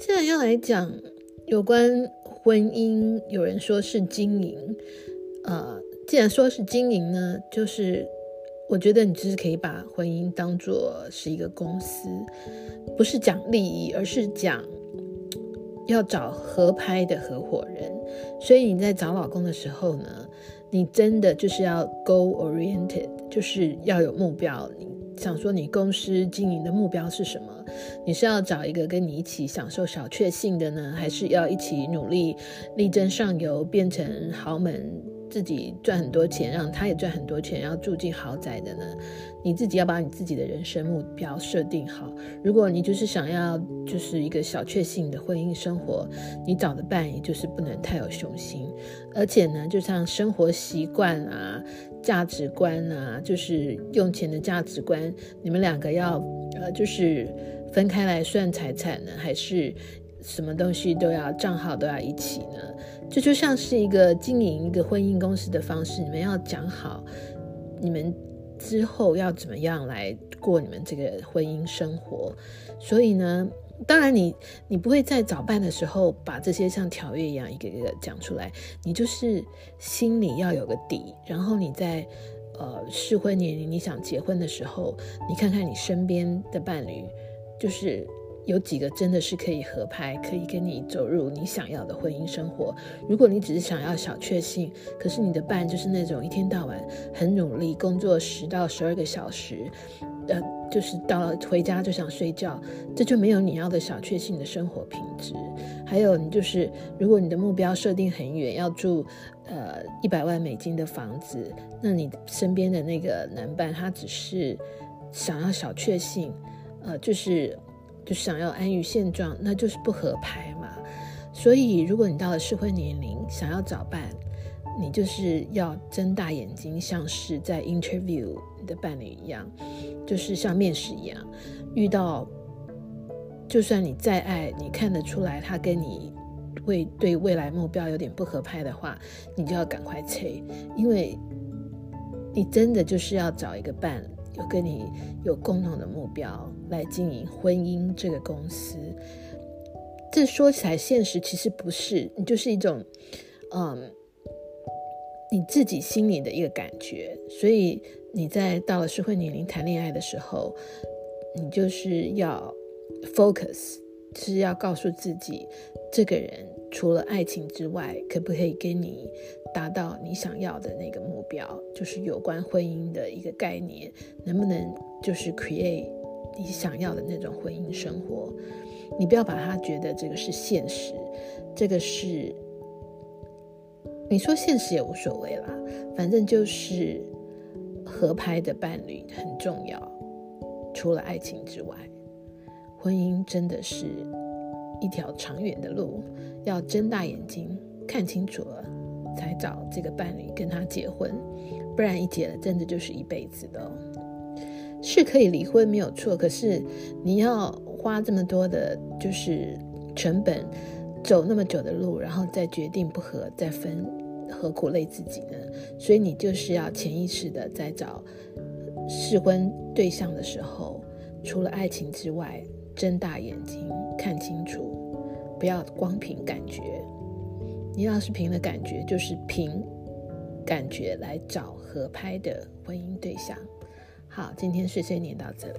现在要来讲有关婚姻，有人说是经营，呃，既然说是经营呢，就是我觉得你就是可以把婚姻当做是一个公司，不是讲利益，而是讲要找合拍的合伙人。所以你在找老公的时候呢，你真的就是要 g o oriented，就是要有目标。你想说你公司经营的目标是什么？你是要找一个跟你一起享受小确幸的呢，还是要一起努力力争上游，变成豪门，自己赚很多钱，让他也赚很多钱，要住进豪宅的呢？你自己要把你自己的人生目标设定好。如果你就是想要就是一个小确幸的婚姻生活，你找的伴也就是不能太有雄心，而且呢，就像生活习惯啊、价值观啊，就是用钱的价值观，你们两个要呃，就是。分开来算财产呢，还是什么东西都要账号都要一起呢？这就像是一个经营一个婚姻公司的方式，你们要讲好，你们之后要怎么样来过你们这个婚姻生活。所以呢，当然你你不会在早办的时候把这些像条约一样一个一个讲出来，你就是心里要有个底，然后你在呃适婚年龄你想结婚的时候，你看看你身边的伴侣。就是有几个真的是可以合拍，可以跟你走入你想要的婚姻生活。如果你只是想要小确幸，可是你的伴就是那种一天到晚很努力工作十到十二个小时，呃，就是到了回家就想睡觉，这就没有你要的小确幸的生活品质。还有你就是，如果你的目标设定很远，要住呃一百万美金的房子，那你身边的那个男伴他只是想要小确幸。呃，就是就想要安于现状，那就是不合拍嘛。所以，如果你到了适婚年龄，想要找伴，你就是要睁大眼睛，像是在 interview 你的伴侣一样，就是像面试一样，遇到就算你再爱，你看得出来他跟你会对未来目标有点不合拍的话，你就要赶快催，因为你真的就是要找一个伴。有跟你有共同的目标来经营婚姻这个公司，这说起来现实，其实不是，你就是一种，嗯，你自己心里的一个感觉。所以你在到了适婚年龄谈恋爱的时候，你就是要 focus，是要告诉自己，这个人除了爱情之外，可不可以跟你。达到你想要的那个目标，就是有关婚姻的一个概念，能不能就是 create 你想要的那种婚姻生活？你不要把它觉得这个是现实，这个是你说现实也无所谓啦，反正就是合拍的伴侣很重要。除了爱情之外，婚姻真的是一条长远的路，要睁大眼睛看清楚了。才找这个伴侣跟他结婚，不然一结了，真的就是一辈子的。哦是可以离婚没有错，可是你要花这么多的，就是成本，走那么久的路，然后再决定不和再分，何苦累自己呢？所以你就是要潜意识的在找试婚对象的时候，除了爱情之外，睁大眼睛看清楚，不要光凭感觉。你要是凭了感觉，就是凭感觉来找合拍的婚姻对象。好，今天碎碎念到这里。